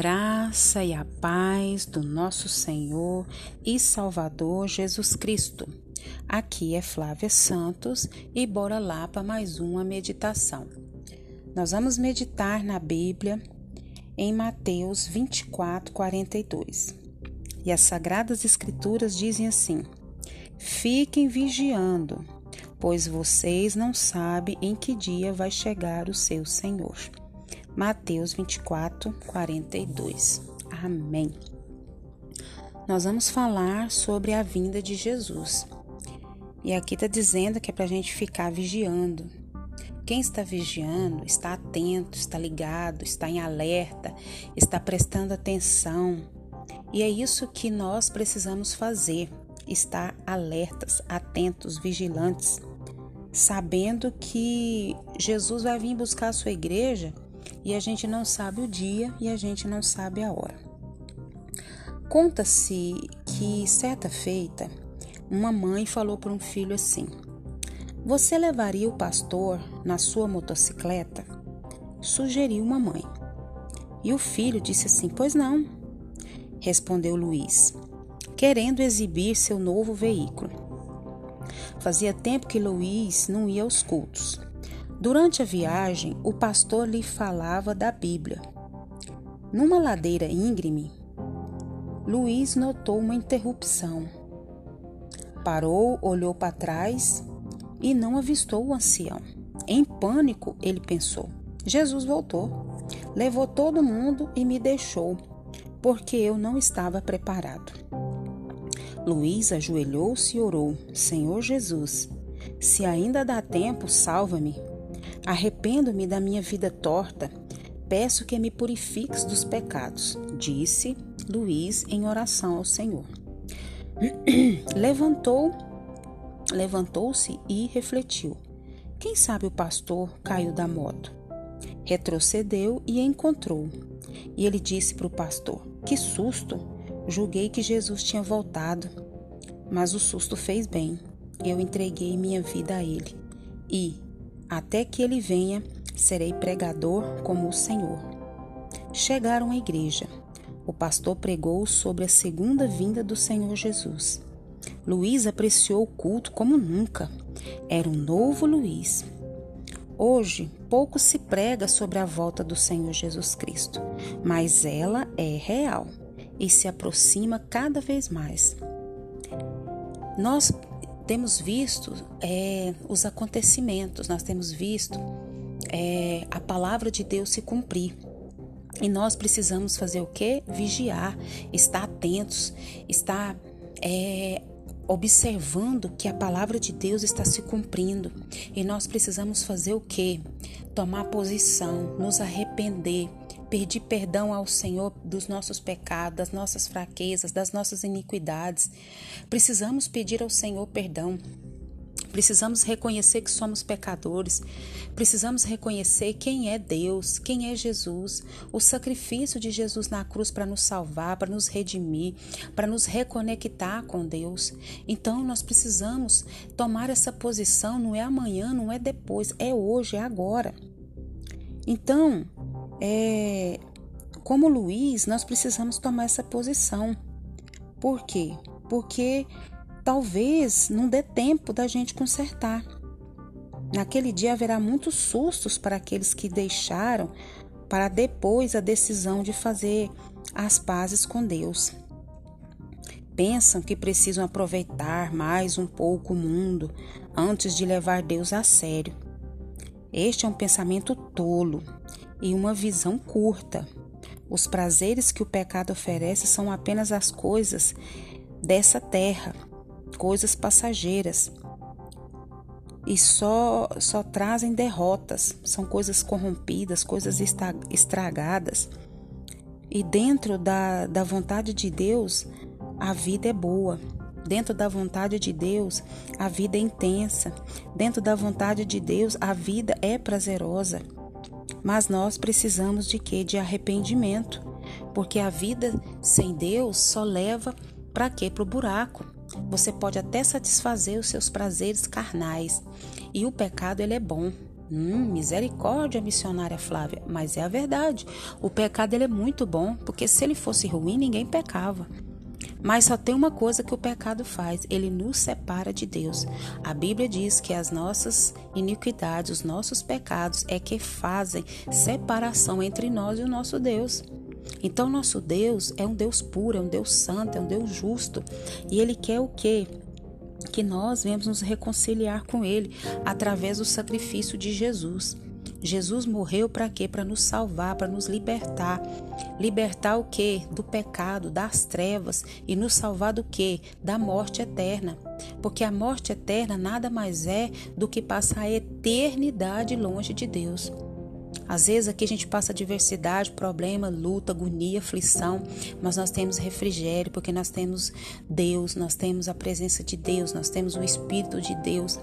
graça e a paz do nosso Senhor e Salvador Jesus Cristo. Aqui é Flávia Santos e bora lá para mais uma meditação. Nós vamos meditar na Bíblia em Mateus 24, 42. E as Sagradas Escrituras dizem assim: Fiquem vigiando, pois vocês não sabem em que dia vai chegar o seu Senhor. Mateus 24, 42. Amém. Nós vamos falar sobre a vinda de Jesus. E aqui está dizendo que é para a gente ficar vigiando. Quem está vigiando está atento, está ligado, está em alerta, está prestando atenção. E é isso que nós precisamos fazer: estar alertas, atentos, vigilantes, sabendo que Jesus vai vir buscar a sua igreja e a gente não sabe o dia e a gente não sabe a hora. Conta-se que certa feita, uma mãe falou para um filho assim: Você levaria o pastor na sua motocicleta? Sugeriu uma mãe. E o filho disse assim: Pois não. Respondeu Luiz, querendo exibir seu novo veículo. Fazia tempo que Luiz não ia aos cultos. Durante a viagem, o pastor lhe falava da Bíblia. Numa ladeira íngreme, Luiz notou uma interrupção. Parou, olhou para trás e não avistou o ancião. Em pânico, ele pensou: Jesus voltou, levou todo mundo e me deixou, porque eu não estava preparado. Luiz ajoelhou-se e orou: Senhor Jesus, se ainda dá tempo, salva-me. Arrependo-me da minha vida torta. Peço que me purifiques dos pecados, disse Luiz em oração ao Senhor. Levantou, levantou-se e refletiu. Quem sabe o pastor caiu da moto. Retrocedeu e encontrou. E ele disse para o pastor: Que susto! Julguei que Jesus tinha voltado. Mas o susto fez bem. Eu entreguei minha vida a ele. E, até que ele venha, serei pregador como o Senhor. Chegaram à igreja. O pastor pregou sobre a segunda vinda do Senhor Jesus. Luiz apreciou o culto como nunca. Era um novo Luiz. Hoje, pouco se prega sobre a volta do Senhor Jesus Cristo, mas ela é real e se aproxima cada vez mais. Nós temos visto é, os acontecimentos, nós temos visto é, a palavra de Deus se cumprir. E nós precisamos fazer o que? Vigiar, estar atentos, estar é, observando que a palavra de Deus está se cumprindo. E nós precisamos fazer o que? Tomar posição, nos arrepender, pedir perdão ao Senhor dos nossos pecados, das nossas fraquezas, das nossas iniquidades. Precisamos pedir ao Senhor perdão. Precisamos reconhecer que somos pecadores. Precisamos reconhecer quem é Deus, quem é Jesus, o sacrifício de Jesus na cruz para nos salvar, para nos redimir, para nos reconectar com Deus. Então nós precisamos tomar essa posição, não é amanhã, não é depois, é hoje, é agora. Então, é, como Luiz, nós precisamos tomar essa posição. Por quê? Porque talvez não dê tempo da gente consertar. Naquele dia haverá muitos sustos para aqueles que deixaram para depois a decisão de fazer as pazes com Deus. Pensam que precisam aproveitar mais um pouco o mundo antes de levar Deus a sério. Este é um pensamento tolo e uma visão curta. Os prazeres que o pecado oferece são apenas as coisas dessa terra, coisas passageiras. E só, só trazem derrotas, são coisas corrompidas, coisas estragadas. E dentro da, da vontade de Deus, a vida é boa. Dentro da vontade de Deus, a vida é intensa. Dentro da vontade de Deus, a vida é prazerosa. Mas nós precisamos de quê? De arrependimento, porque a vida sem Deus só leva para quê? Para o buraco. Você pode até satisfazer os seus prazeres carnais, e o pecado ele é bom. Hum, misericórdia, missionária Flávia. Mas é a verdade. O pecado ele é muito bom, porque se ele fosse ruim, ninguém pecava. Mas só tem uma coisa que o pecado faz: ele nos separa de Deus. A Bíblia diz que as nossas iniquidades, os nossos pecados, é que fazem separação entre nós e o nosso Deus. Então, nosso Deus é um Deus puro, é um Deus santo, é um Deus justo. E ele quer o quê? Que nós venhamos nos reconciliar com ele através do sacrifício de Jesus. Jesus morreu para quê? Para nos salvar, para nos libertar. Libertar o quê? Do pecado, das trevas e nos salvar do quê? Da morte eterna. Porque a morte eterna nada mais é do que passar a eternidade longe de Deus. Às vezes aqui a gente passa diversidade, problema, luta, agonia, aflição, mas nós temos refrigério porque nós temos Deus, nós temos a presença de Deus, nós temos o Espírito de Deus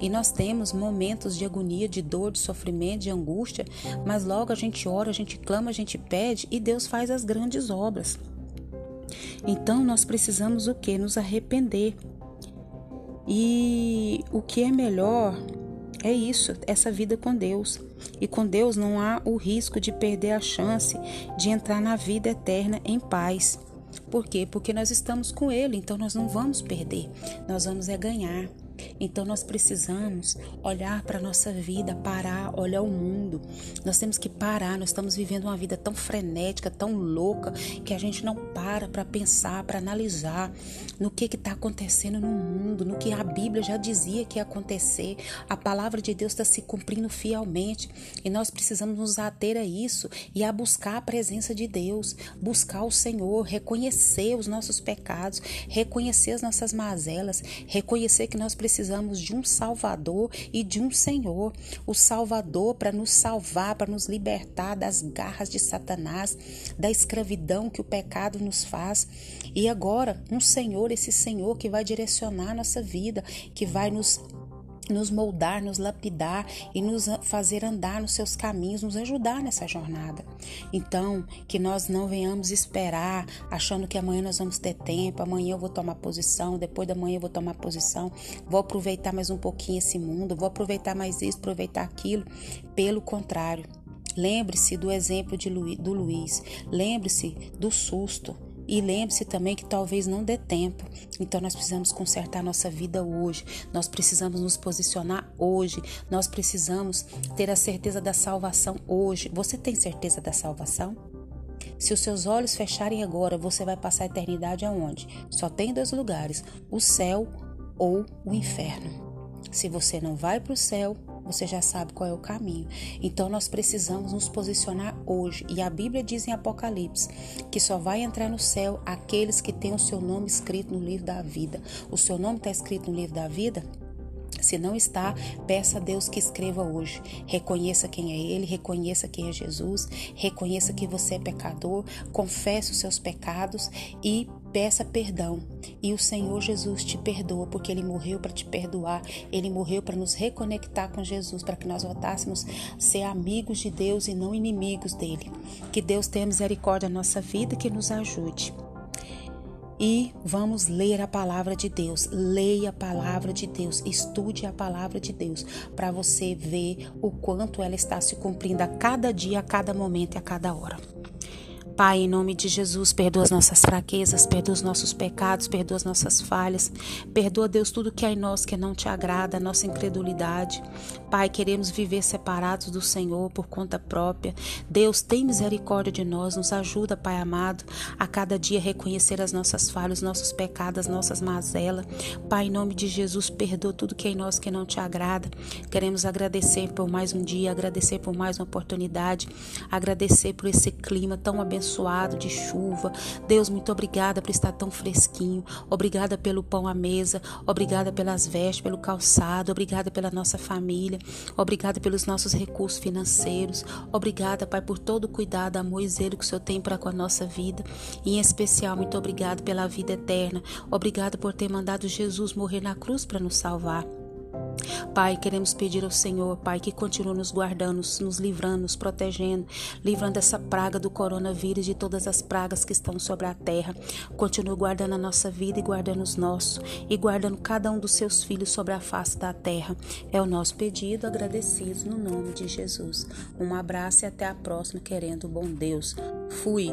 e nós temos momentos de agonia, de dor, de sofrimento, de angústia, mas logo a gente ora, a gente clama, a gente pede e Deus faz as grandes obras. Então nós precisamos o que? Nos arrepender. E o que é melhor é isso, essa vida com Deus. E com Deus não há o risco de perder a chance de entrar na vida eterna em paz. Por quê? Porque nós estamos com Ele, então nós não vamos perder, nós vamos é ganhar. Então nós precisamos olhar para a nossa vida, parar, olhar o mundo. Nós temos que parar, nós estamos vivendo uma vida tão frenética, tão louca, que a gente não para para pensar, para analisar no que está acontecendo no mundo, no que a Bíblia já dizia que ia acontecer. A palavra de Deus está se cumprindo fielmente e nós precisamos nos ater a isso e a buscar a presença de Deus, buscar o Senhor, reconhecer os nossos pecados, reconhecer as nossas mazelas, reconhecer que nós precisamos precisamos de um Salvador e de um Senhor. O Salvador para nos salvar, para nos libertar das garras de Satanás, da escravidão que o pecado nos faz. E agora, um Senhor, esse Senhor que vai direcionar a nossa vida, que vai nos nos moldar, nos lapidar e nos fazer andar nos seus caminhos, nos ajudar nessa jornada. Então, que nós não venhamos esperar achando que amanhã nós vamos ter tempo, amanhã eu vou tomar posição, depois da manhã eu vou tomar posição, vou aproveitar mais um pouquinho esse mundo, vou aproveitar mais isso, aproveitar aquilo. Pelo contrário, lembre-se do exemplo de do Luiz, lembre-se do susto e lembre-se também que talvez não dê tempo. Então nós precisamos consertar nossa vida hoje. Nós precisamos nos posicionar hoje. Nós precisamos ter a certeza da salvação hoje. Você tem certeza da salvação? Se os seus olhos fecharem agora, você vai passar a eternidade aonde? Só tem dois lugares: o céu ou o inferno. Se você não vai para o céu, você já sabe qual é o caminho. Então nós precisamos nos posicionar hoje. E a Bíblia diz em Apocalipse que só vai entrar no céu aqueles que têm o seu nome escrito no livro da vida. O seu nome está escrito no livro da vida? Se não está, peça a Deus que escreva hoje. Reconheça quem é Ele, reconheça quem é Jesus, reconheça que você é pecador, confesse os seus pecados e peça perdão. E o Senhor Jesus te perdoa, porque Ele morreu para te perdoar, Ele morreu para nos reconectar com Jesus, para que nós voltássemos a ser amigos de Deus e não inimigos dele. Que Deus tenha misericórdia na nossa vida e que nos ajude e vamos ler a palavra de Deus. Leia a palavra de Deus, estude a palavra de Deus, para você ver o quanto ela está se cumprindo a cada dia, a cada momento e a cada hora. Pai, em nome de Jesus, perdoa as nossas fraquezas, perdoa os nossos pecados, perdoa as nossas falhas. Perdoa, Deus, tudo que há em nós que não te agrada, a nossa incredulidade. Pai, queremos viver separados do Senhor por conta própria. Deus, tem misericórdia de nós, nos ajuda, Pai amado, a cada dia reconhecer as nossas falhas, os nossos pecados, as nossas mazelas. Pai, em nome de Jesus, perdoa tudo que há em nós que não te agrada. Queremos agradecer por mais um dia, agradecer por mais uma oportunidade, agradecer por esse clima tão abençoado abençoado de chuva. Deus, muito obrigada por estar tão fresquinho. Obrigada pelo pão à mesa. Obrigada pelas vestes, pelo calçado. Obrigada pela nossa família. Obrigada pelos nossos recursos financeiros. Obrigada, Pai, por todo o cuidado, amor e zelo que o Senhor tem para com a nossa vida. Em especial, muito obrigada pela vida eterna. Obrigada por ter mandado Jesus morrer na cruz para nos salvar. Pai, queremos pedir ao Senhor, Pai, que continue nos guardando, nos livrando, nos protegendo, livrando essa praga do coronavírus e de todas as pragas que estão sobre a terra. Continue guardando a nossa vida e guardando os nossos e guardando cada um dos seus filhos sobre a face da terra. É o nosso pedido, agradecidos no nome de Jesus. Um abraço e até a próxima, querendo bom Deus. Fui.